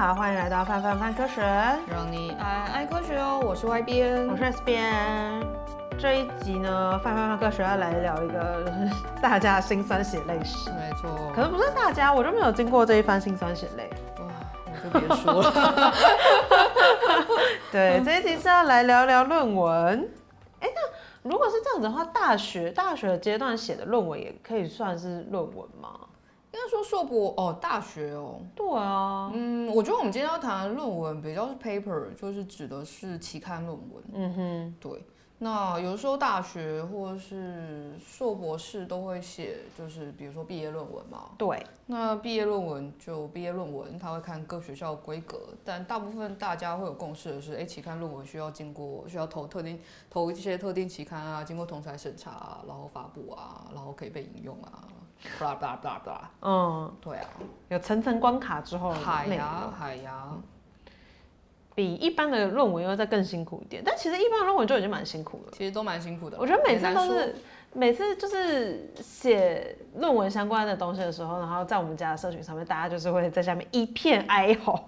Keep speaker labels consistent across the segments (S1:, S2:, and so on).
S1: 好，欢迎来到范范范科学，
S2: 让你爱爱科学哦。我是 Y 边，
S1: 我是 S 边。这一集呢，范范范科学要来聊一个大家的辛酸血泪史。
S2: 没错，
S1: 可能不是大家，我就没有经过这一番心酸血泪。
S2: 哇，我就别说了。
S1: 对，这一集是要来聊聊论文。哎，那如果是这样子的话，大学大学阶段写的论文也可以算是论文吗？
S2: 应该说硕博哦，大学哦，
S1: 对啊，
S2: 嗯，我觉得我们今天要谈的论文比较是 paper，就是指的是期刊论文。
S1: 嗯哼，
S2: 对。那有的时候大学或者是硕博士都会写，就是比如说毕业论文嘛。
S1: 对。
S2: 那毕业论文就毕业论文，他会看各学校的规格，但大部分大家会有共识的是，哎，期刊论文需要经过需要投特定投一些特定期刊啊，经过同侪审查啊，然后发布啊，然后可以被引用啊。Blah blah blah blah，
S1: 嗯，
S2: 对啊，
S1: 有层层关卡之后，
S2: 海呀海呀，
S1: 比一般的论文要再更辛苦一点。但其实一般的论文就已经蛮辛苦了，
S2: 其实都蛮辛苦的。
S1: 我觉得每次都是每次就是写论文相关的东西的时候，然后在我们家的社群上面，大家就是会在下面一片哀嚎，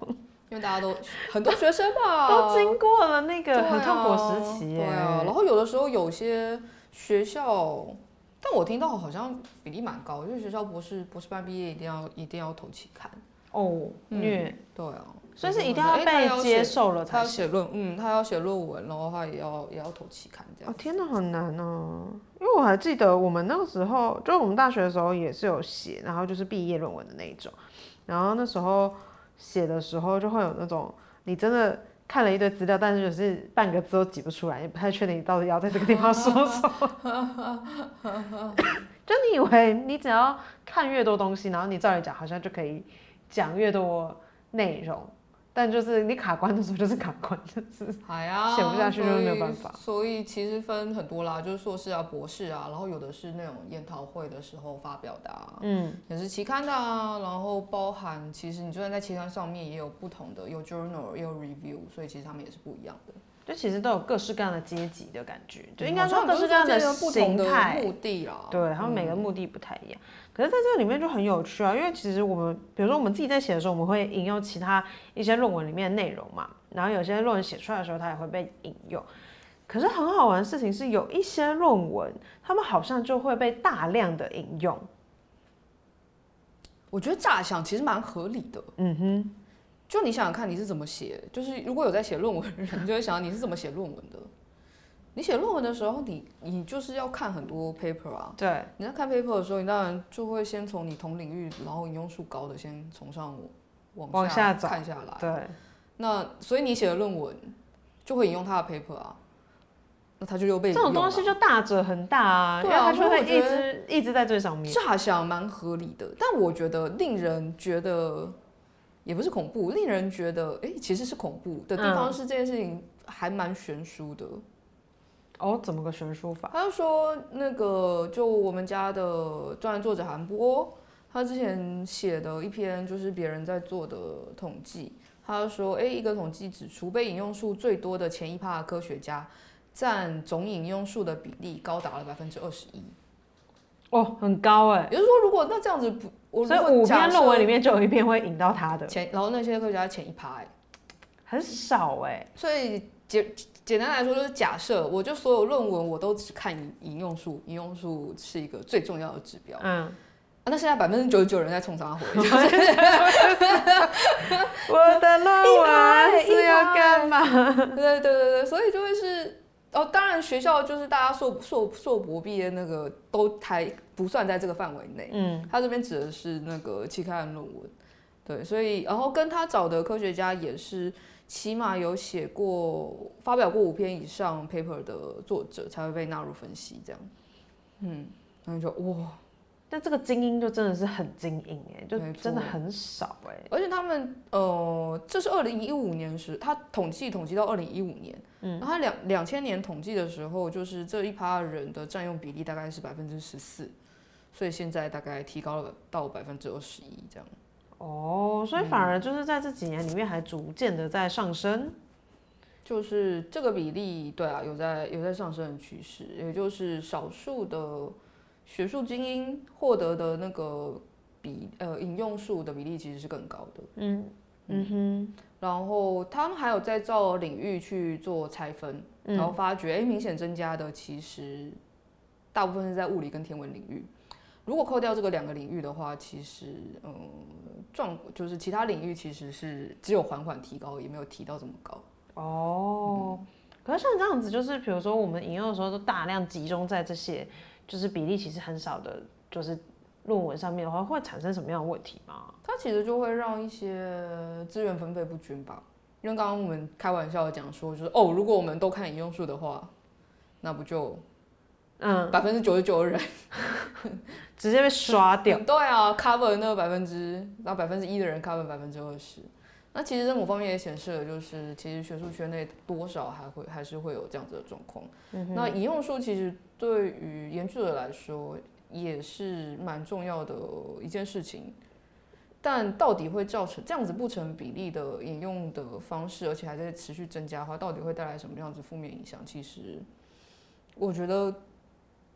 S2: 因为大家都很多学生吧，
S1: 都经过了那个很痛苦时期，
S2: 对啊。然后有的时候有些学校。但我听到好像比例蛮高，因为学校博士博士班毕业一定要一定要投期刊
S1: 哦，虐、
S2: 嗯、对啊，
S1: 所以是一定要被接受了才，
S2: 写论，嗯，他要写论文，然后他也要也要投期刊这样。
S1: 哦，天哪，很难哦，因为我还记得我们那个时候，就我们大学的时候也是有写，然后就是毕业论文的那一种，然后那时候写的时候就会有那种你真的。看了一堆资料，但是就是半个字都挤不出来，也不太确定你到底要在这个地方说什么。就你以为你只要看越多东西，然后你照着讲好像就可以讲越多内容。但就是你卡关的时候，就是卡关，就是写不下去，就是没有办法。
S2: 所以其实分很多啦，就是硕士啊、博士啊，然后有的是那种研讨会的时候发表的，啊，嗯，也是期刊的啊。然后包含其实你就算在期刊上面也有不同的，有 journal 也有 review，所以其实他们也是不一样的。
S1: 就其实都有各式各样的阶级的感觉，就应该说各式各样的形态、
S2: 目的啦。
S1: 对，他们每个目的不太一样。可是在这个里面就很有趣啊，因为其实我们，比如说我们自己在写的时候，我们会引用其他一些论文里面的内容嘛，然后有些论文写出来的时候，它也会被引用。可是很好玩的事情是，有一些论文，他们好像就会被大量的引用。
S2: 我觉得乍想其实蛮合理的。嗯哼。就你想想看，你是怎么写？就是如果有在写论文的人，就会想你是怎么写论文的。你写论文的时候，你你就是要看很多 paper 啊。
S1: 对。
S2: 你在看 paper 的时候，你当然就会先从你同领域，然后引用数高的，先从上往下看下来。
S1: 对。
S2: 那所以你写的论文就会引用他的 paper 啊。那他就又被
S1: 这种东西就大者很大啊，对啊，他就会一直一直在最上面。
S2: 乍想蛮合理的，但我觉得令人觉得。也不是恐怖，令人觉得哎、欸，其实是恐怖的地方是这件事情还蛮悬殊的。
S1: 哦，怎么个悬殊法？
S2: 他就说那个，就我们家的专栏作者韩波，他之前写的一篇就是别人在做的统计，他就说，哎、欸，一个统计指出，被引用数最多的前一趴的科学家，占总引用数的比例高达了百分之二十一。
S1: 哦，很高哎！
S2: 也就是说，如果那这样子不，
S1: 所以五篇论文里面就有一篇会引到他的
S2: 前，然后那些科学家前一趴哎，
S1: 很少哎。
S2: 所以简简单来说，就是假设我就所有论文我都只看引引用数，引用数是一个最重要的指标。嗯，啊，那现在百分之九十九人在冲啥回？我
S1: 的论文是要干嘛？
S2: 对对对对，所以就会是。哦，当然，学校就是大家硕硕硕博毕业那个都还不算在这个范围内。嗯，他这边指的是那个期刊论文，对，所以然后跟他找的科学家也是起码有写过、发表过五篇以上 paper 的作者才会被纳入分析，这样。嗯，然后就哇。
S1: 但这个精英就真的是很精英哎，就真的很少哎。
S2: 而且他们呃，这是二零一五年时，他统计统计到二零一五年，嗯，然后他两两千年统计的时候，就是这一趴人的占用比例大概是百分之十四，所以现在大概提高了到百分之二十一这样。
S1: 哦，所以反而就是在这几年里面还逐渐的在上升，嗯，
S2: 就是这个比例，对啊，有在有在上升的趋势，也就是少数的。学术精英获得的那个比呃引用数的比例其实是更高的。嗯嗯哼，然后他们还有在照领域去做拆分，然后发觉，哎，明显增加的其实大部分是在物理跟天文领域。如果扣掉这个两个领域的话，其实，嗯，状就是其他领域其实是只有缓缓提高，也没有提到这么高。
S1: 哦，嗯、可是像这样子，就是比如说我们引用的时候都大量集中在这些，就是比例其实很少的，就是论文上面的话，会产生什么样的问题吗？
S2: 它其实就会让一些资源分配不均吧。因为刚刚我们开玩笑的讲说，就是哦，如果我们都看引用数的话，那不就？嗯，百分之九十九的人
S1: 直接被刷掉。
S2: 对啊，cover 那个百分之，然后百分之一的人 cover 百分之二十。那其实在某方面也显示了，就是其实学术圈内多少还会还是会有这样子的状况。嗯、那引用数其实对于研究者来说也是蛮重要的一件事情。但到底会造成这样子不成比例的引用的方式，而且还在持续增加的话，到底会带来什么样子负面影响？其实我觉得。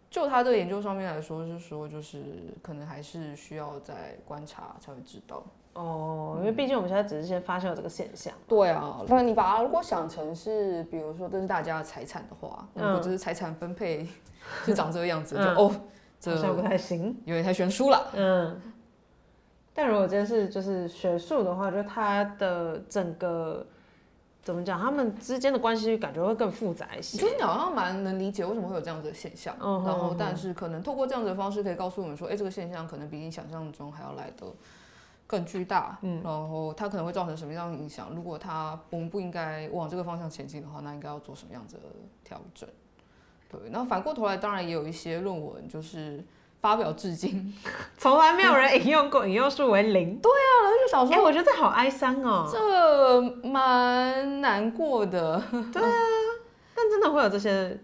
S2: 就他这个研究上面来说，是说就是可能还是需要再观察才会知道
S1: 哦，因为毕竟我们现在只是先发现了这个现象。
S2: 对啊，那你把它如果想成是，比如说这是大家的财产的话，如果这是财产分配是长这个样子，就哦，
S1: 这不太行，
S2: 有点太悬殊了。嗯，
S1: 但如果真是就是学术的话，就它的整个。怎么讲？他们之间的关系感觉会更复杂一些。
S2: 其实你好像蛮能理解为什么会有这样子的现象，嗯、然后但是可能透过这样子的方式可以告诉我们说，哎，这个现象可能比你想象中还要来得更巨大，嗯，然后它可能会造成什么样的影响？如果它我们不应该往这个方向前进的话，那应该要做什么样子的调整？对，然后反过头来，当然也有一些论文就是。发表至今，
S1: 从来没有人引用过，引用数为零。
S2: 对啊，然后就想说，
S1: 哎、欸，我觉得这好哀伤哦，
S2: 这蛮难过的。
S1: 对啊，但真的会有这些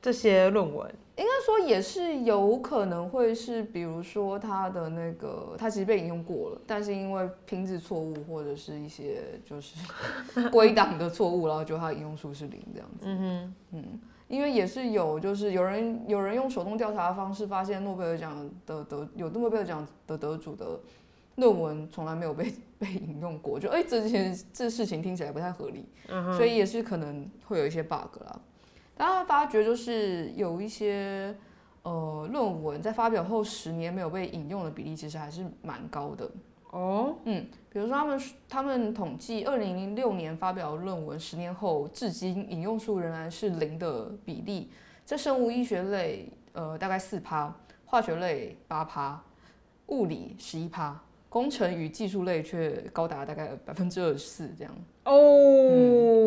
S1: 这些论文，
S2: 应该说也是有可能会是，比如说他的那个，他其实被引用过了，但是因为拼字错误或者是一些就是 归档的错误，然后就他引用数是零这样子。嗯哼，嗯。因为也是有，就是有人有人用手动调查的方式发现诺贝尔奖的得有诺贝尔奖的得主的论文从来没有被被引用过，就哎、欸，这件这事情听起来不太合理，所以也是可能会有一些 bug 啦。但他发觉就是有一些呃论文在发表后十年没有被引用的比例其实还是蛮高的。哦，嗯，比如说他们他们统计，二零零六年发表的论文，十年后至今引用数仍然是零的比例，在生物医学类，呃，大概四趴，化学类八趴，物理十一趴，工程与技术类却高达大概百分之二十四这样。哦，
S1: 嗯、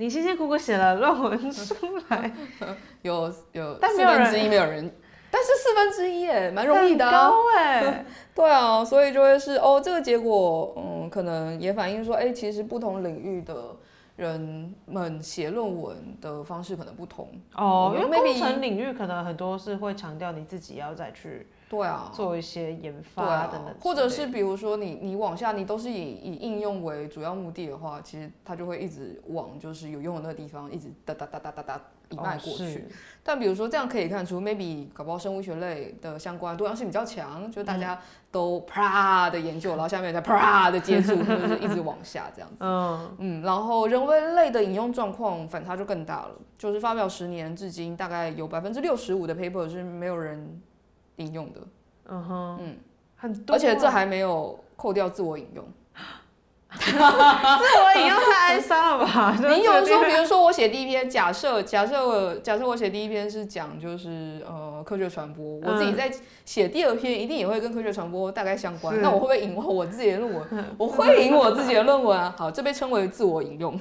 S1: 你辛辛苦苦写了论文出来，
S2: 有有四分之一没有人。但是四分之一哎，蛮容易的啊。
S1: 哎，
S2: 对啊，所以就会是哦，这个结果，嗯，可能也反映说，哎，其实不同领域的人们写论文的方式可能不同
S1: 哦，因为工程领域可能很多是会强调你自己要再去。
S2: 对啊，
S1: 做一些研发等等，啊，
S2: 或者是比如说你你往下，你都是以以应用为主要目的的话，其实它就会一直往就是有用的那个地方一直哒哒哒哒哒哒一脉过去。哦，但比如说这样可以看出，maybe 搞不好生物学类的相关多样性比较强，就大家都啪的研究，嗯、然后下面再啪的接触，就是一直往下这样子。嗯嗯，然后人文类的引用状况反差就更大了，就是发表十年至今，大概有百分之六十五的 paper 是没有人。引用的，嗯哼，嗯，很多，而且这还没有扣掉自我引用，
S1: 自我引用太哀伤了吧？
S2: 你有说，比如说我写第一篇，假设假设我假设我写第一篇是讲就是呃科学传播，我自己在写第二篇一定也会跟科学传播大概相关，那我会不会引我自己的论文？我会引我自己的论文啊。好，这被称为自我引用。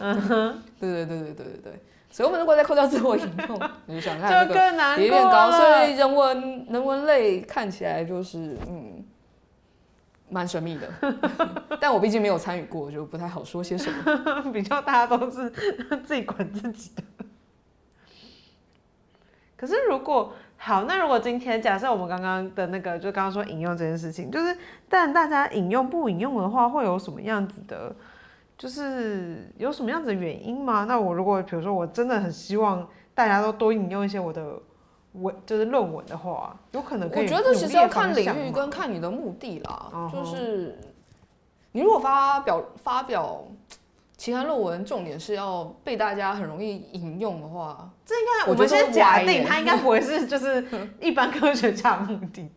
S2: 对对对对对对对。所以我们如果再扣掉自我引用，你就想看这个比例变高，所以人文人文类看起来就是嗯，蛮神秘的。但我毕竟没有参与过，就不太好说些什么。
S1: 比较大家都是自己管自己的。可是如果好，那如果今天假设我们刚刚的那个，就刚刚说引用这件事情，就是但大家引用不引用的话，会有什么样子的？就是有什么样子的原因吗？那我如果比如说我真的很希望大家都多引用一些我的文，就是论文的话，有可能可以。
S2: 我觉得其实要看领域跟看你的目的啦，uh. 就是你如果发表发表期刊论文，重点是要被大家很容易引用的话，
S1: 这应该我们先假定它应该不会是就是一般科学家的目的，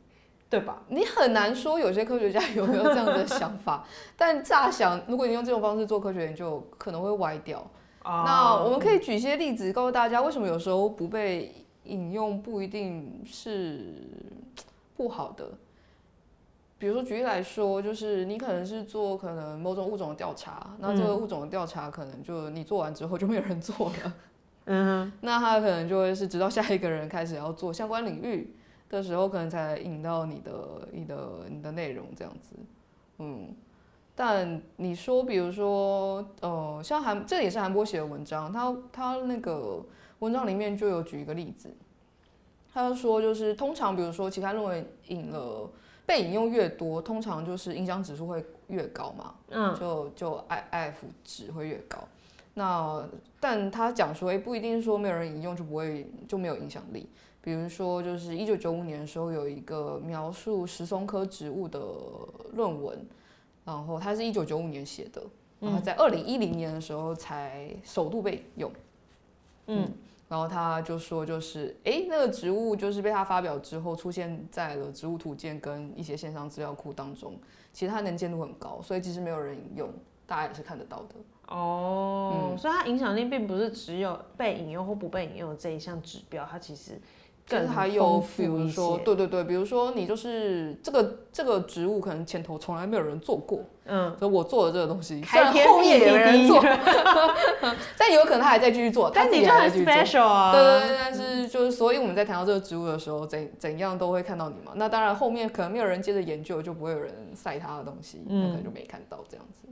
S1: 对吧？
S2: 你很难说有些科学家有没有这样的想法，但乍想，如果你用这种方式做科学研究，可能会歪掉。Oh. 那我们可以举一些例子，告诉大家为什么有时候不被引用不一定是不好的。比如说，举例来说，就是你可能是做可能某种物种的调查，那这个物种的调查可能就你做完之后就没有人做了，嗯，那他可能就会是直到下一个人开始要做相关领域的时候，可能才引到你的、你的、你的内容这样子，嗯。但你说，比如说，呃，像韩，这也是韩波写的文章，他他那个文章里面就有举一个例子，他就说，就是通常比如说其他论文引了。被引用越多，通常就是影响指数会越高嘛，嗯，就就 I F 值会越高。那但他讲说，哎，不一定说没有人引用就不会就没有影响力。比如说，就是一九九五年的时候有一个描述石松科植物的论文，然后它是一九九五年写的，然后在二零一零年的时候才首度被引用，嗯。嗯然后他就说，就是哎，那个植物就是被他发表之后，出现在了《植物图鉴》跟一些线上资料库当中。其实它能见度很高，所以其实没有人引用，大家也是看得到的。
S1: 哦，嗯、所以它影响力并不是只有被引用或不被引用的这一项指标，它其实。
S2: 更还有，比如说，对对对，比如说你就是这个这个植物，可能前头从来没有人做过，嗯，所以我做的这个东西，虽然后面也有人做，但有可能他还在继续做，
S1: 但你就很 special 啊，
S2: 对对对，但是就是，所以我们在谈到这个植物的时候，怎怎样都会看到你嘛。那当然后面可能没有人接着研究，就不会有人晒他的东西，嗯，可能就没看到这样子。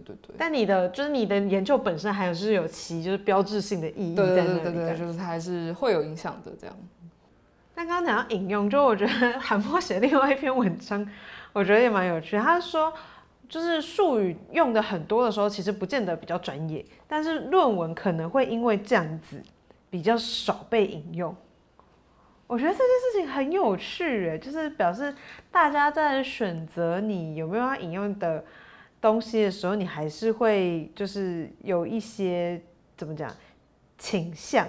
S2: 对对对，
S1: 但你的就是你的研究本身还有是有其就是标志性的意义在那里，
S2: 对对对对，就是它还是会有影响的这样。
S1: 但刚刚讲到引用，就我觉得 韩波写另外一篇文章，我觉得也蛮有趣。他说，就是术语用的很多的时候，其实不见得比较专业，但是论文可能会因为这样子比较少被引用。我觉得这件事情很有趣，诶，就是表示大家在选择你有没有要引用的。东西的时候，你还是会就是有一些怎么讲倾向？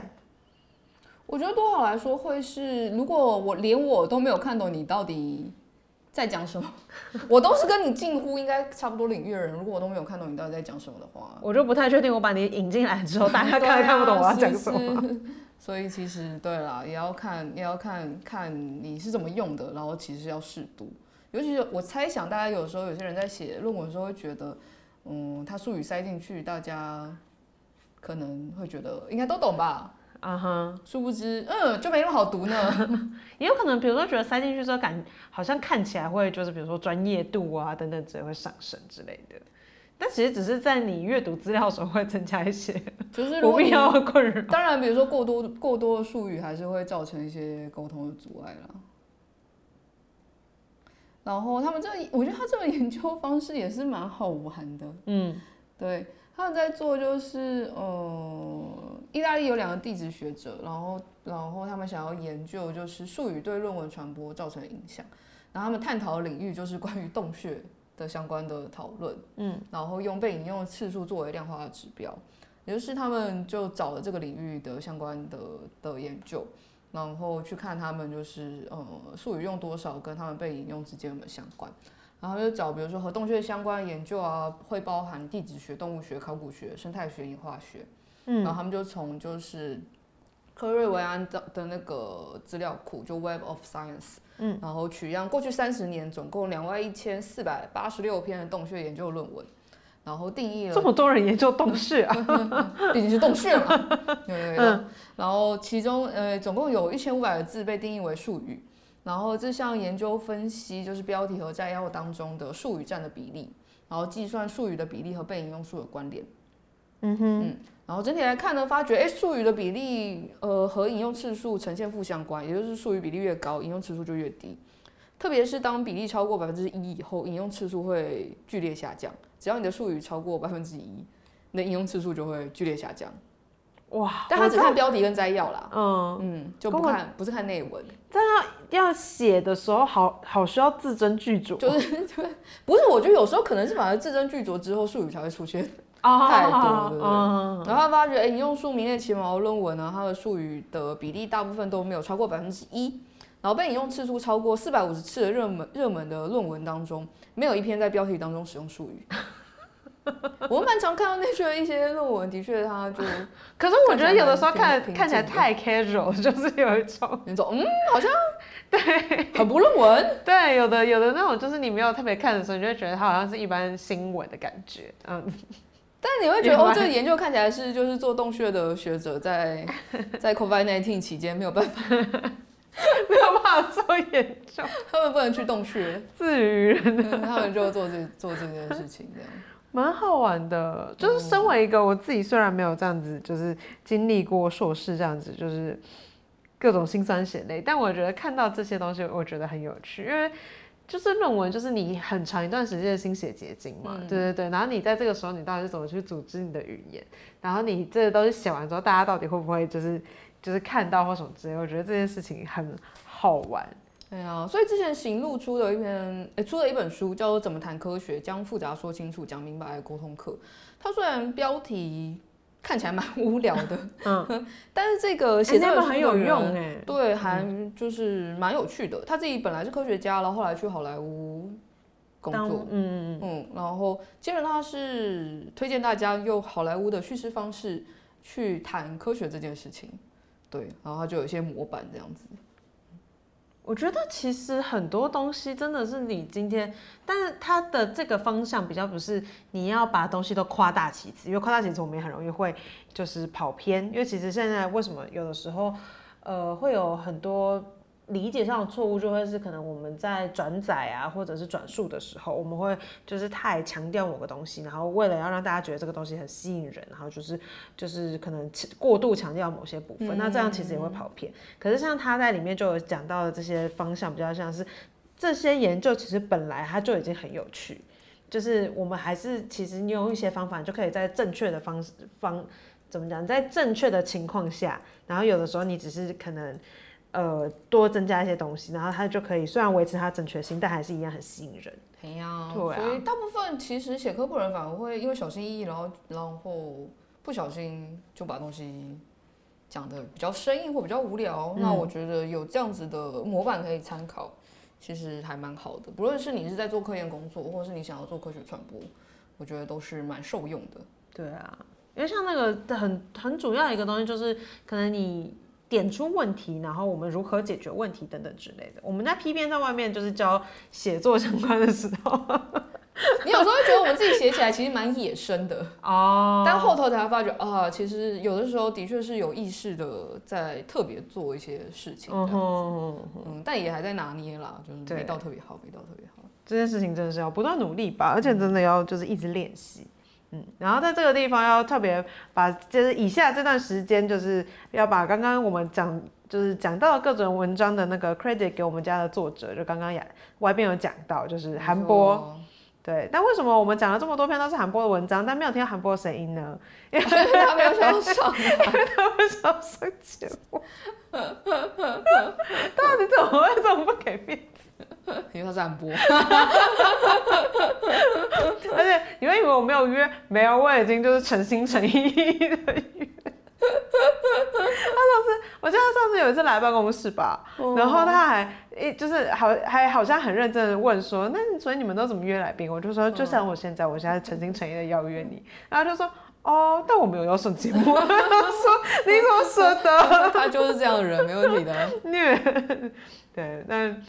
S2: 我觉得多少来说会是，如果我连我都没有看懂你到底在讲什么，我都是跟你近乎应该差不多领域的人，如果我都没有看懂你到底在讲什么的话，
S1: 我就不太确定。我把你引进来之后，大家看看不懂我要讲什么。
S2: 是是所以其实对啦，也要看，也要看看你是怎么用的，然后其实要适度。尤其是我猜想，大家有时候有些人在写论文的时候会觉得，嗯，他术语塞进去，大家可能会觉得应该都懂吧？啊哈，殊不知，嗯，就没那么好读呢。
S1: 也有可能，比如说觉得塞进去之后，感好像看起来会就是比如说专业度啊等等之类会上升之类的，但其实只是在你阅读资料的时候会增加一些就是不必要的困扰。
S2: 当然，比如说过多过多的术语还是会造成一些沟通的阻碍啦。然后他们这个，我觉得他这个研究方式也是蛮好玩的。嗯，对，他们在做就是，呃，意大利有两个地质学者，然后然后他们想要研究就是术语对论文传播造成的影响，然后他们探讨的领域就是关于洞穴的相关的讨论。嗯，然后用被引用的次数作为量化的指标，也就是他们就找了这个领域的相关的的研究。然后去看他们就是呃术语用多少跟他们被引用之间有没有相关，然后就找比如说和洞穴相关的研究啊，会包含地质学、动物学、考古学、生态学、演化学，嗯，然后他们就从就是科瑞维安的的那个资料库就 Web of Science，嗯，然后取样过去三十年总共两万一千四百八十六篇的洞穴研究论文。然后定义了
S1: 这么多人研究洞穴啊，
S2: 毕竟是洞穴嘛。对对对。然后其中呃总共有一千五百个字被定义为术语。然后这项研究分析就是标题和摘要当中的术语占的比例，然后计算术语的比例和被引用数的关联。嗯哼。嗯。然后整体来看呢，发觉哎术语的比例呃和引用次数呈现负相关，也就是术语比例越高，引用次数就越低。特别是当比例超过百分之一以后，引用次数会剧烈下降。只要你的术语超过百分之一，那引用次数就会剧烈下降。哇！但他只看标题跟摘要啦，嗯嗯，就不看不是看内文。
S1: 但要要写的时候好，好好需要字斟句酌。
S2: 就是，不是？我觉得有时候可能是反而字斟句酌之后，术语才会出现 太多，哦、对不对？哦、然后他发觉，哎，你用数名列前茅论文呢，它的术语的比例大部分都没有超过百分之一。然后被引用次数超过四百五十次的热门热门的论文当中，没有一篇在标题当中使用术语。我们蛮常看到那些一些论文，的确它就，
S1: 可是我觉得有的时候看看起来太 casual，就是有一种
S2: 那种嗯，好像 对，很不论文。
S1: 对，有的有的那种就是你没有特别看的时候，你就会觉得它好像是一般新闻的感觉，嗯。
S2: 但你会觉得哦，这个研究看起来是就是做洞穴的学者在在 COVID-19 期间没有办法
S1: 没有办法做研究，
S2: 他们不能去洞穴，
S1: 自娱人，
S2: 他们就做这做这件事情这样。
S1: 蛮好玩的，就是身为一个我自己，虽然没有这样子，就是经历过硕士这样子，就是各种辛酸血泪，但我觉得看到这些东西，我觉得很有趣，因为就是论文，就是你很长一段时间的心血结晶嘛，嗯、对对对，然后你在这个时候，你到底是怎么去组织你的语言，然后你这个东西写完之后，大家到底会不会就是就是看到或什么之类，我觉得这件事情很好玩。
S2: 对啊，所以之前行路出了一篇，诶，出了一本书，叫做《怎么谈科学：将复杂说清楚，讲明白的沟通课》。它虽然标题看起来蛮无聊的，嗯，但是这个写这本很有用哎，对，还就是蛮有趣的。他自己本来是科学家，然后后来去好莱坞工作，嗯嗯嗯，然后接着他是推荐大家用好莱坞的叙事方式去谈科学这件事情，对，然后它就有一些模板这样子。
S1: 我觉得其实很多东西真的是你今天，但是它的这个方向比较不是你要把东西都夸大其词，因为夸大其词我们也很容易会就是跑偏，因为其实现在为什么有的时候，呃，会有很多。理解上的错误就会是可能我们在转载啊，或者是转述的时候，我们会就是太强调某个东西，然后为了要让大家觉得这个东西很吸引人，然后就是就是可能过度强调某些部分，那这样其实也会跑偏。可是像他在里面就有讲到的这些方向，比较像是这些研究其实本来它就已经很有趣，就是我们还是其实你用一些方法，就可以在正确的方式方怎么讲，在正确的情况下，然后有的时候你只是可能。呃，多增加一些东西，然后它就可以虽然维持它正确性，但还是一样很吸引人。
S2: 对呀，对啊。所以大部分其实写科普人反而会因为小心翼翼，然后然后不小心就把东西讲的比较生硬或比较无聊。嗯、那我觉得有这样子的模板可以参考，其实还蛮好的。不论是你是在做科研工作，或者是你想要做科学传播，我觉得都是蛮受用的。
S1: 对啊，因为像那个很很主要的一个东西就是可能你。点出问题，然后我们如何解决问题等等之类的。我们在 P 编在外面就是教写作相关的时候，
S2: 你有时候会觉得我们自己写起来其实蛮野生的。哦，但后头才发觉啊，其实有的时候的确是有意识的在特别做一些事情，嗯哼，嗯，但也还在拿捏啦，就是没到特别好，没到特别好。
S1: 这件事情真的是要不断努力吧，而且真的要就是一直练习。嗯，然后在这个地方要特别把，就是以下这段时间，就是要把刚刚我们讲，就是讲到各种文章的那个 credit 给我们家的作者，就刚刚也外边有讲到，就是韩波，对。但为什么我们讲了这么多篇都是韩波的文章，但没有听到韩波的声音呢？因为他没有想上，因 为他不想上节目。到底怎么会这么不给面子？
S2: 因为他是韩波，
S1: 我没有约？没有，我已经就是诚心诚意的约。他上次，我记得他上次有一次来办公室吧，然后他还一就是好还好像很认真的问说，那所以你们都怎么约来宾？我就说就像我现在，我现在诚心诚意的邀约你，然后就说哦，但我没有要上节目。你怎么舍得？
S2: 他就是这样的人，没问题的。
S1: 虐，对，但。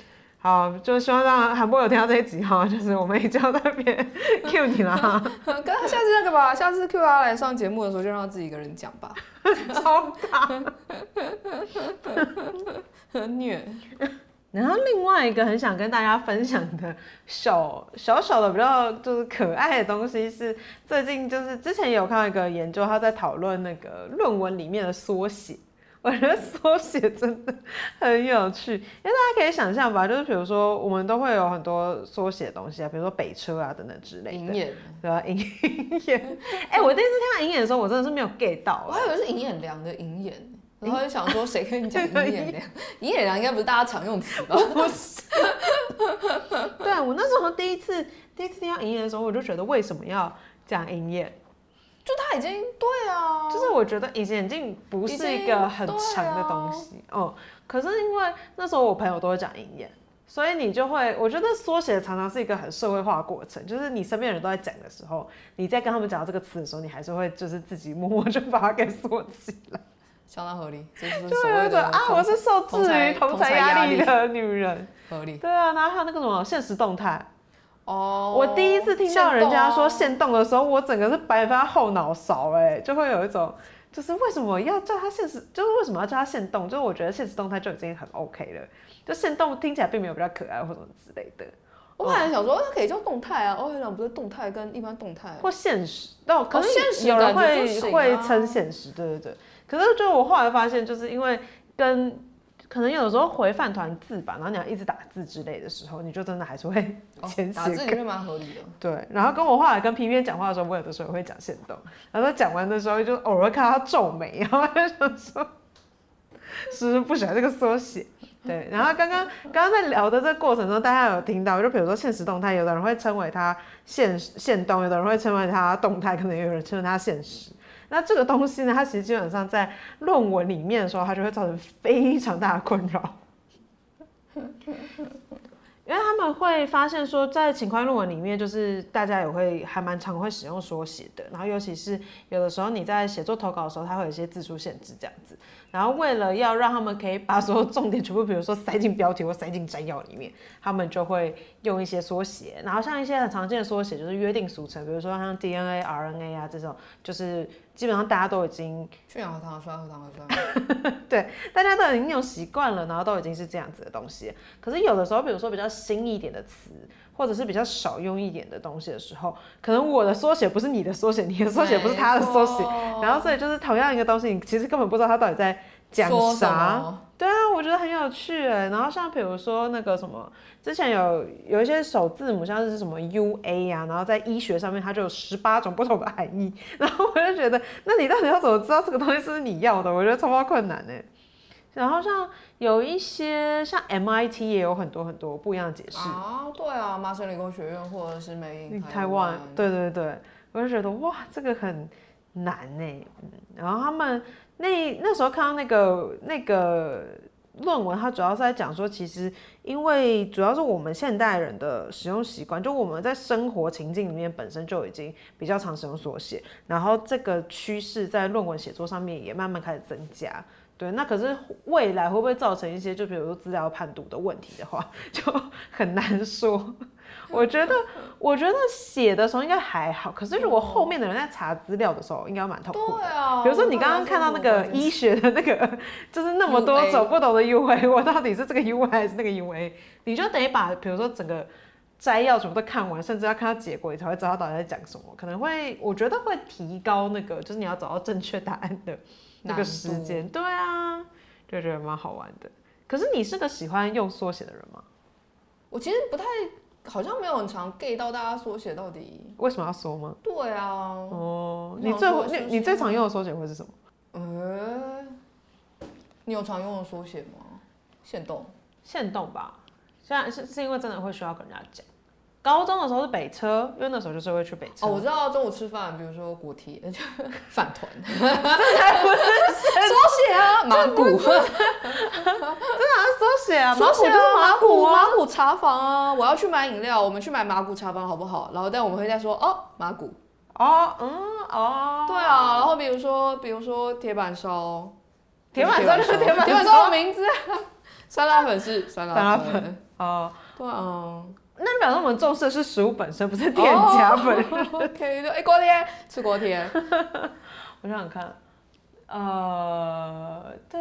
S1: 好，就希望让韩波有听到这一集哈，就是我们已经在那边 Q 你了哈。
S2: 跟他下次那个吧，下次 Q 他来上节目的时候，就让他自己一个人讲吧。
S1: 超大，
S2: 很虐。
S1: 然后另外一个很想跟大家分享的小小小的比较就是可爱的东西是，最近就是之前有看到一个研究，他在讨论那个论文里面的缩写。我觉得缩写真的很有趣，因为大家可以想象吧，就是比如说我们都会有很多缩写的东西啊，比如说北车啊等等之类的。
S2: 银眼，
S1: 对吧？银眼，哎、欸，我第一次听到银眼的时候，我真的是没有 get 到，
S2: 我还以为是银眼良的银眼，然后就想说，谁跟你讲 银眼良？银眼良应该不是大家常用词吧？
S1: 不是。对啊，我那时候第一次第一次听到银眼的时候，我就觉得为什么要讲营业？
S2: 就他已经对啊，
S1: 就是我觉得隐形眼镜不是一个很长的东西哦。可是因为那时候我朋友都会讲营业。所以你就会，我觉得缩写常常是一个很社会化的过程，就是你身边人都在讲的时候，你在跟他们讲到这个词的时候，你还是会就是自己默默就把它给缩起来，
S2: 相当合理。就是所谓的
S1: 啊，我是受制于同侪压力的女人，
S2: 合理。
S1: 对啊，然后还有那个什么现实动态，
S2: 哦，
S1: 我第一次听到人家说限动的时候，我整个是白发后脑勺，哎，就会有一种。就是为什么要叫它现实？就是为什么要叫它限动？就是我觉得现实动态就已经很 OK 了。就限动听起来并没有比较可爱或什么之类的。
S2: 我本来想说它可以叫动态啊，我想不是动态跟一般动态
S1: 或现实，那可是有人会会称现实，对对对。可是就我后来发现，就是因为跟。可能有的时候回饭团字吧，然后你要一直打字之类的时候，你就真的还是会简写。打
S2: 字也是蛮合理的。
S1: 对，然后跟我后来跟 P P 讲话的时候，我有的时候也会讲线动，然后他讲完的时候就偶尔看他皱眉，然后就想说，是不是不喜欢这个缩写？对，然后刚刚刚刚在聊的这个过程中，大家有听到，就比如说现实动态，有的人会称为它现现动，有的人会称为它动态，可能有人称为它限时。那这个东西呢，它其实基本上在论文里面的时候，它就会造成非常大的困扰，因为他们会发现说，在情况论文里面，就是大家也会还蛮常会使用缩写的，然后尤其是有的时候你在写作投稿的时候，它会有一些字数限制这样子，然后为了要让他们可以把所有重点全部，比如说塞进标题或塞进摘要里面，他们就会用一些缩写，然后像一些很常见的缩写就是约定俗成，比如说像 DNA、RNA 啊这种，就是。基本上大家都已经
S2: 去氧核糖核酸核糖核酸，
S1: 对，大家都已经用习惯了，然后都已经是这样子的东西。可是有的时候，比如说比较新一点的词，或者是比较少用一点的东西的时候，可能我的缩写不是你的缩写，你的缩写不是他的缩写，然后所以就是同样一个东西，你其实根本不知道他到底在讲啥。对啊，我觉得很有趣哎。然后像比如说那个什么，之前有有一些首字母，像是什么 U A 啊，然后在医学上面它就有十八种不同的含义。然后我就觉得，那你到底要怎么知道这个东西是你要的？我觉得超级困难哎。然后像有一些像 M I T 也有很多很多不一样的解释
S2: 啊。对啊，麻省理工学院或者是美
S1: 台湾，对对对，我就觉得哇，这个很难哎。嗯，然后他们。那那时候看到那个那个论文，它主要是在讲说，其实因为主要是我们现代人的使用习惯，就我们在生活情境里面本身就已经比较常使用缩写，然后这个趋势在论文写作上面也慢慢开始增加。对，那可是未来会不会造成一些，就比如说资料判读的问题的话，就很难说。我觉得，我觉得写的时候应该还好，可是如果后面的人在查资料的时候，应该蛮痛苦的。对啊，比如说你刚刚看到那个医学的那个，就是那么多种不同的 UA，我到底是这个 UA 还是那个 UA？你就得把，比如说整个摘要全部都看完，甚至要看到结果，你才会知道到底在讲什么。可能会，我觉得会提高那个，就是你要找到正确答案的那个时间。对啊，就觉得蛮好玩的。可是你是个喜欢用缩写的人吗？
S2: 我其实不太。好像没有很常 gay 到大家缩写到底
S1: 为什么要缩吗？
S2: 对啊，
S1: 哦，你最你你最常用的缩写会是什么？
S2: 呃，你有常用的缩写吗？限动，
S1: 限动吧。现在是是因为真的会需要跟人家讲。高中的时候是北车，因为那时候就是会去北车。
S2: 哦，我知道中午吃饭，比如说锅贴、饭团，
S1: 这才不是 缩写啊，
S2: 麻古，真的
S1: 是缩写啊，
S2: 缩写就是麻古，麻古茶房啊，我要去买饮料，我们去买麻古茶房好不好？然后但我们会再说哦，麻古，
S1: 哦，嗯，哦，
S2: 对啊，然后比如说，比如说铁板烧，
S1: 铁板烧就是铁板烧，
S2: 铁板烧。的名字，酸辣粉是酸辣粉，
S1: 哦，
S2: 对啊。
S1: 那表示我们重视的是食物本身，不是店家本身。
S2: Oh, OK，就哎，锅贴吃锅贴。
S1: 我想想看，呃，对，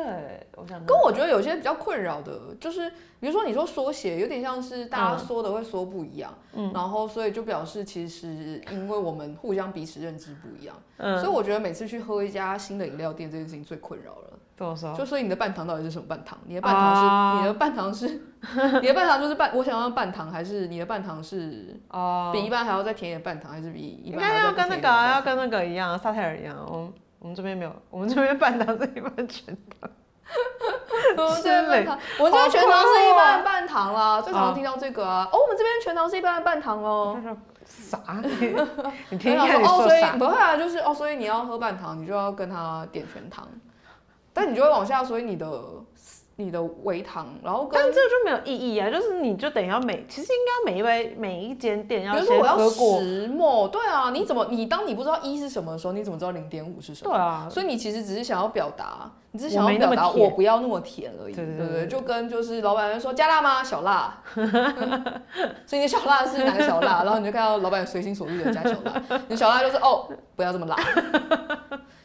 S1: 我想。
S2: 跟我觉得有些比较困扰的，就是比如说你说缩写，有点像是大家说的会说不一样，嗯，然后所以就表示其实因为我们互相彼此认知不一样，嗯，所以我觉得每次去喝一家新的饮料店，这件事情最困扰了。就所以你的半糖到底是什么半糖？你的半糖是、啊、你的半糖是 你的半糖就是半，我想要半糖还是你的半糖是哦，比一般还要再甜一点半糖，还是比一般还要
S1: 跟那个要跟那个一样，萨泰尔一样，我们我们这边没有，我们这边半糖是一半全糖。
S2: 我们这边半糖，我们这边全糖是一半半糖啦。最常听到这个啊，哦，我们这边全糖是一半半糖哦。
S1: 啥？你听 一下你
S2: 说啥？不会啊，就是哦，所以你要喝半糖，你就要跟他点全糖，但你就会往下，所以你的。你的微糖，然后跟
S1: 但这个就没有意义啊，就是你就等于要每，其实应该每一杯每一间店要。比如
S2: 说我要十沫，对啊，你怎么你当你不知道一是什么的时候，你怎么知道零点五是什么？
S1: 对啊，
S2: 所以你其实只是想要表达，你只是想要表达我不要那么甜而已，对对对，就跟就是老板说加辣吗？小辣，所以你小辣是哪个小辣？然后你就看到老板随心所欲的加小辣，你小辣就是哦不要这么辣。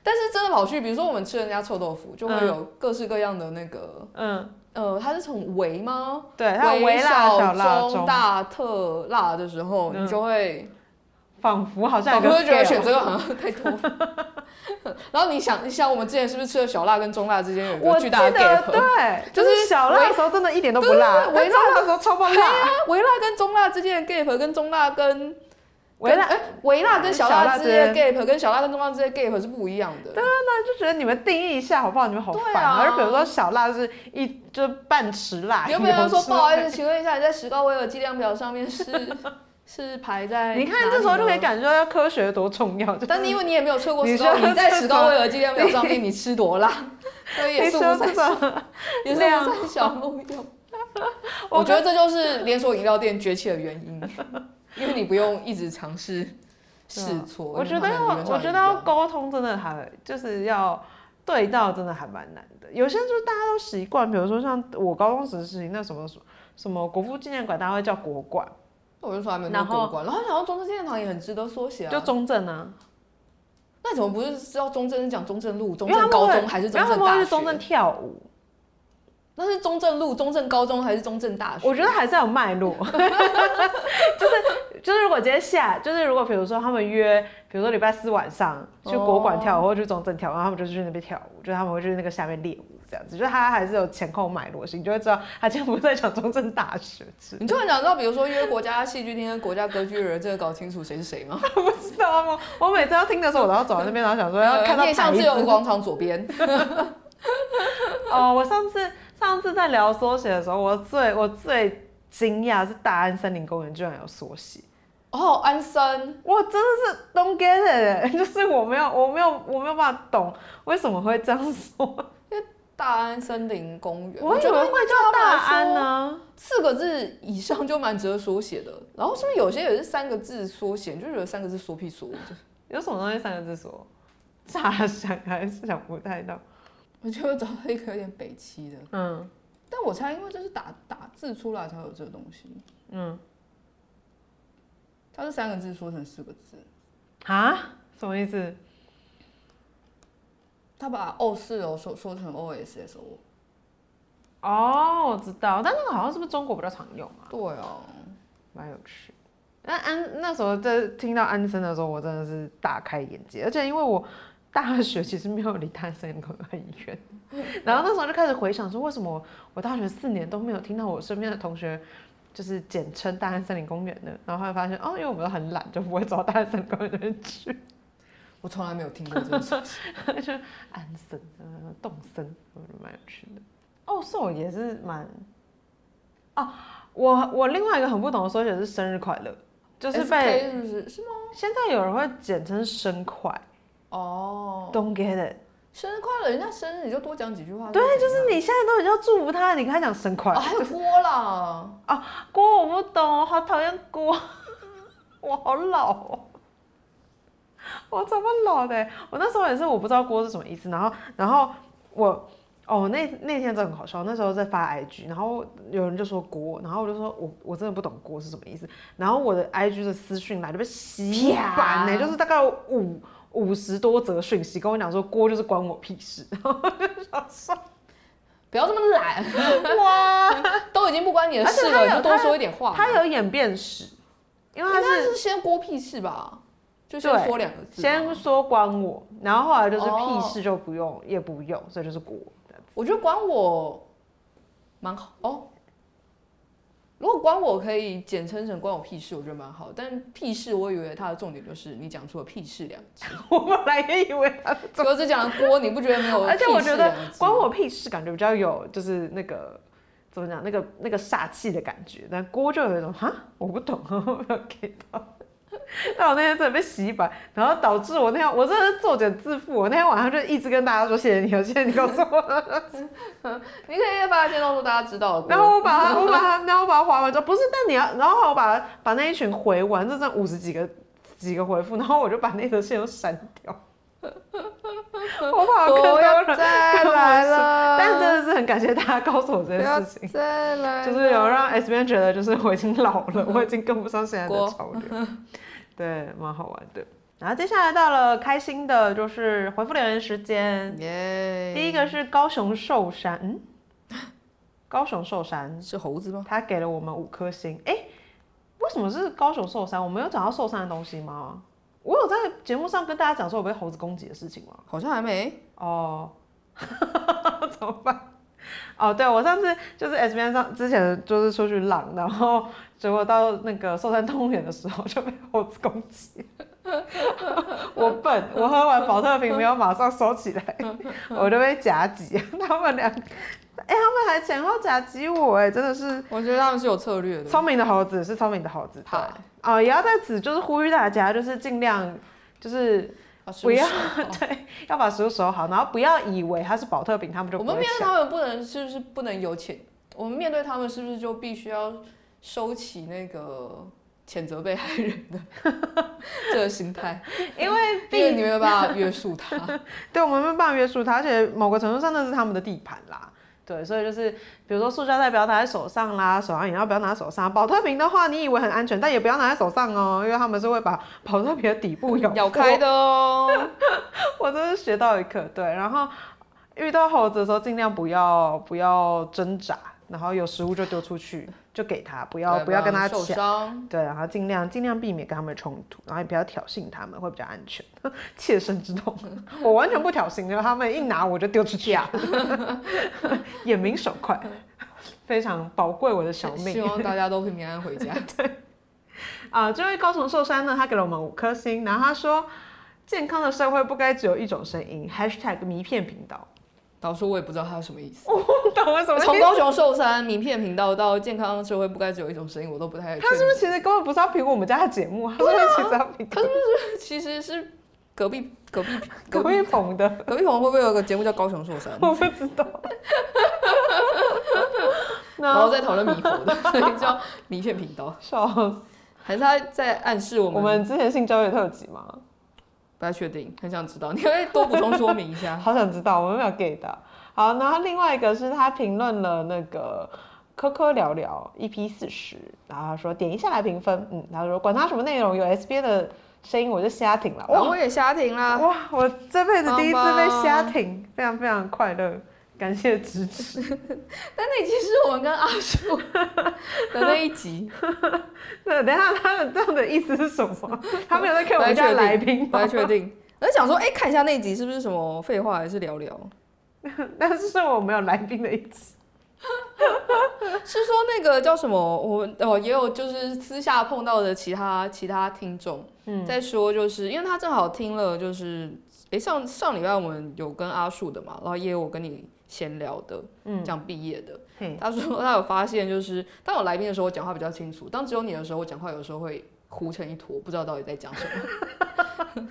S2: 但是真的跑去，比如说我们吃人家臭豆腐，就会有各式各样的那个，嗯，呃，它是从微吗？
S1: 对，它有微辣、小辣、
S2: 中、大、特辣的时候，你就会
S1: 仿佛好像
S2: 就会觉得选这个好像太多。然后你想，你想我们之前是不是吃了小辣跟中辣之间有一个巨大的 gap？
S1: 对，就是小辣的时候真的一点都不辣，微辣的时候超爆辣。
S2: 微辣跟中辣之间的 gap 跟中辣跟。微辣哎，微辣跟小辣之间的 gap 跟小辣跟中辣之间的 gap 是不一样的。
S1: 对啊，那就觉得你们定义一下好不好？你们好烦啊！就比如说小辣是一就半匙辣，
S2: 有没有人说不好意思？请问一下，你在石膏维尔计量表上面是 是排在？
S1: 你看这时候就可以感受科学多重要。
S2: 但是因为你也没有测过石膏，你在石膏维尔计量表上面你吃多辣，所以 也是不三小，也是不三小路用。我觉得这就是连锁饮料店崛起的原因。因为你不用一直尝试 试错，
S1: 我觉得要我觉得要沟通真的还就是要对到真的还蛮难的。有些就是大家都习惯，比如说像我高中时期那什么什么国父纪念馆，大家会叫国馆，
S2: 我就从来没有叫国馆。然后想到中正纪念堂也很值得缩写啊，
S1: 就中正啊。
S2: 那怎么不是知道中正是讲中正路、中正高中还是中正大学？
S1: 中正跳舞。
S2: 那是中正路、中正高中还是中正大学？
S1: 我觉得还是有脉络，就 是就是，如果今天下，就是如果比如说他们约，比如说礼拜四晚上去国馆跳舞，或者去中正跳舞，然后他们就去那边跳舞，就他们会去那个下面练舞这样子，就是他还是有前后脉络性，你就会知道他今天不在讲中正大学。
S2: 你突然想知道，比如说约国家戏剧厅跟国家歌剧人，这个搞清楚谁是谁吗？
S1: 不知道吗？我每次要听的时候，我都要走到那边，然后想说要看到
S2: 面向自由广场左边。
S1: 哦，我上次。上次在聊缩写的时候，我最我最惊讶是大安森林公园居然有缩写。
S2: 哦，安森，
S1: 我真的是 don't get it，就是我没有我没有我没有办法懂为什么会这样说。
S2: 因为大安森林公园，
S1: 我以为会叫大安呢，
S2: 四个字以上就蛮值得缩写的。然后是不是有些也是三个字缩写，就觉得三个字缩屁缩？
S1: 有什么东西三个字缩？咋想还是想不太到。
S2: 我就找到一个有点北七的，嗯，但我猜，因为这是打打字出来才有这个东西，嗯，它是三个字说成四个字，
S1: 啊？什么意思？
S2: 他把 O 四楼说说成 O S S O，
S1: 哦，我知道，但那个好像是不是中国比较常用啊？
S2: 对哦，
S1: 蛮有趣。那安那时候在听到安生的时候，我真的是大开眼界，而且因为我。大学其实没有离大安森林公园很远，然后那时候就开始回想说，为什么我大学四年都没有听到我身边的同学就是简称大安森林公园呢？然后后来发现哦，因为我们都很懒，就不会走到大安森林公园那边去。
S2: 我从来没有听过这个事情，
S1: 就安森、呃，动森，蛮有趣的。哦，瘦也是蛮……哦，我我另外一个很不懂的缩写是生日快乐，就是被
S2: 是吗？
S1: 现在有人会简称生快。
S2: 哦、
S1: oh，Don't get it，
S2: 生日快乐！人家生日你就多讲几句话。
S1: 对，就是你现在都已经要祝福他，你跟他讲生快乐。
S2: 哦，还有锅啦！
S1: 啊，锅我不懂，我好讨厌锅，我好老哦，我怎么老的？我那时候也是，我不知道锅是什么意思。然后，然后我哦，那那天真的很好笑。那时候在发 IG，然后有人就说锅，然后我就说我我真的不懂锅是什么意思。然后我的 IG 的私讯来就被洗版呢，就是大概五。五十多则讯息跟我讲说，锅就是关我屁事，然后我就想说，
S2: 不要这么懒哇，都已经不关你的事了，你就多说一点话。
S1: 他有演变史，因为他是，
S2: 是先锅屁事吧，就先说两个字，
S1: 先说关我，然后后来就是屁事就不用，哦、也不用，所以就是锅。
S2: 我觉得关我蛮好哦。如果关我可以简称成关我屁事，我觉得蛮好。但屁事，我以为它的重点就是你讲出了屁事两字。
S1: 我本来也以为他
S2: 只只讲了锅，你不觉得没有？
S1: 而且我觉得关我屁事感觉比较有，就是那个怎么讲，那个那个煞气的感觉。但锅就有一种哈，我不懂，我没有 get 到。但我那天真的被洗白，然后导致我那天我真的是作茧自缚。我那天晚上就一直跟大家说谢谢你，谢谢你告诉我。
S2: 你可以发现，告诉大家知道。
S1: 然后我把它，我把它，然后我把它划完之后，不是，但你要，然后我把把那一群回完，这剩五十几个几个回复，然后我就把那条线都删掉。我怕更多人再来了，但真的是很感谢大家告诉我这件事情，
S2: 再来
S1: 就是有让 S 编觉得就是我已经老了，我已经跟不上现在的潮流。对，蛮好玩的。然后接下来到了开心的，就是回复留言时间。
S2: 耶！
S1: 第一个是高雄寿山，嗯，高雄寿山
S2: 是猴子吗？
S1: 他给了我们五颗星。哎，为什么是高雄寿山？我没有讲到寿山的东西吗？我有在节目上跟大家讲说我被猴子攻击的事情吗？
S2: 好像还没。
S1: 哦，怎么办？哦，对，我上次就是 S B N 上之前就是出去浪，然后结果到那个寿山动物园的时候就被猴子攻击。我笨，我喝完保特瓶没有马上收起来，我就被夹击。他们俩，哎、欸，他们还前后夹击我，哎，真的是。
S2: 我觉得他们是有策略的。
S1: 聪明的猴子是聪明的猴子。对啊、哦，也要在此就是呼吁大家，就是尽量就是。不要 对，要把食物守好，然后不要以为它是保特饼，他们就不。
S2: 我们面对他们不能是不是不能有谴？我们面对他们是不是就必须要收起那个谴责被害人的 这个心态？因为毕竟你没有办法约束他，
S1: 对，我们没有办法约束他，而且某个程度上那是他们的地盘啦。对，所以就是，比如说塑胶袋不要拿在手上啦，手上也要不要拿在手上。保特瓶的话，你以为很安全，但也不要拿在手上哦，因为他们是会把 保特瓶的底部咬
S2: 咬开的哦。
S1: 我真是学到一课，对。然后遇到猴子的时候，尽量不要不要挣扎。然后有食物就丢出去，就给他，不要不要跟他抢，对，然后尽量尽量避免跟他们冲突，然后也不要挑衅他们，会比较安全。切身之痛，我完全不挑衅，就他们一拿我就丢出去啊，眼明手快，非常宝贵我的小命。
S2: 希望大家都平安回家。对，
S1: 啊，这位高雄寿山呢，他给了我们五颗星，然后他说，健康的社会不该只有一种声音，# #hashtag 迷片频道。
S2: 导师，我也不知道他是什么意思。
S1: 我懂了什么意思？
S2: 从高雄寿山名片频道到健康社会不该只有一种声音，我都不太。
S1: 他是不是其实根本不是要评我们家的节目啊？他是不是其实要评？
S2: 他是不是其实是隔壁隔壁
S1: 隔壁棚的？
S2: 隔壁棚会不会有个节目叫高雄寿山？
S1: 我不知道。
S2: 然后再讨论米粉的，所以叫名片频道。
S1: 笑死！
S2: 还是他在暗示我们？
S1: 我们之前性教育特辑吗？
S2: 不太确定，很想知道，你可以多补充说明一下。
S1: 好想知道，我们没有 get 到。好，然后另外一个是他评论了那个科科聊聊 EP 四十，然后他说点一下来评分，嗯，他说管他什么内容，有 SB 的声音我就瞎挺了。
S2: 哇，我也瞎挺啦！
S1: 哇，我这辈子第一次被瞎挺，非常非常快乐，感谢支持。
S2: 但那集是我们跟阿树的那一集。
S1: 对，等一下他们这样的意思是什么？他没有在看我们家来宾吗？
S2: 不太确定。我在想说，哎、欸，看一下那集是不是什么废话，还是聊聊？
S1: 但是我没有来宾的意思，
S2: 是说那个叫什么？我哦也有就是私下碰到的其他其他听众，嗯，在说就是因为他正好听了就是哎、欸、上上礼拜我们有跟阿树的嘛，然后也有我跟你闲聊的，嗯，讲毕业的，嗯，他说他有发现就是当有来宾的时候我讲话比较清楚，当只有你的时候我讲话有时候会糊成一坨，不知道到底在讲什么。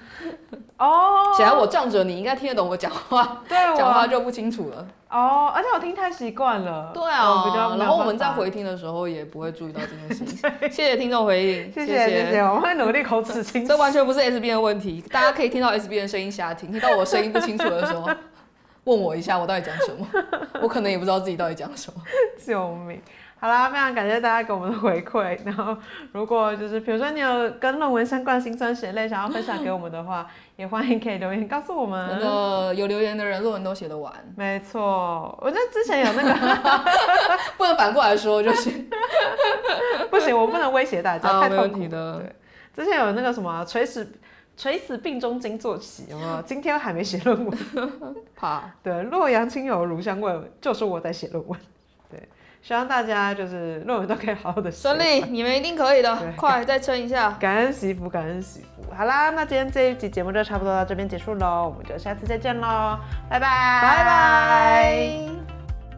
S2: 哦，显然我仗着你应该听得懂我讲话，对，讲话就不清楚了。
S1: 哦，而且我听太习惯了。
S2: 对啊，比较然后我们在回听的时候也不会注意到这件事情。谢谢听众回应，
S1: 谢谢谢谢，我会努力口齿清楚。
S2: 这完全不是 S B 的问题，大家可以听到 S B 的声音瞎听，听到我声音不清楚的时候，问我一下我到底讲什么，我可能也不知道自己到底讲什么。
S1: 救命！好啦，非常感谢大家给我们的回馈。然后，如果就是比如说你有跟论文相关的辛酸血泪想要分享给我们的话，也欢迎可以留言告诉我们。
S2: 那个有留言的人，论文都写得完。
S1: 没错，我觉得之前有那个，
S2: 不能反过来说就是，
S1: 不行，我不能威胁大家，太
S2: 痛苦的。
S1: 对，之前有那个什么垂死垂死病中惊坐起，有没有？今天还没写论文，
S2: 怕。
S1: 对，洛阳亲友如相问，就是我在写论文。对。希望大家就是论文都可以好好的
S2: 顺利，你们一定可以的，快再撑一下。
S1: 感恩惜福，感恩惜福。好啦，那今天这一集节目就差不多到这边结束喽，我们就下次再见喽，拜拜，
S2: 拜拜。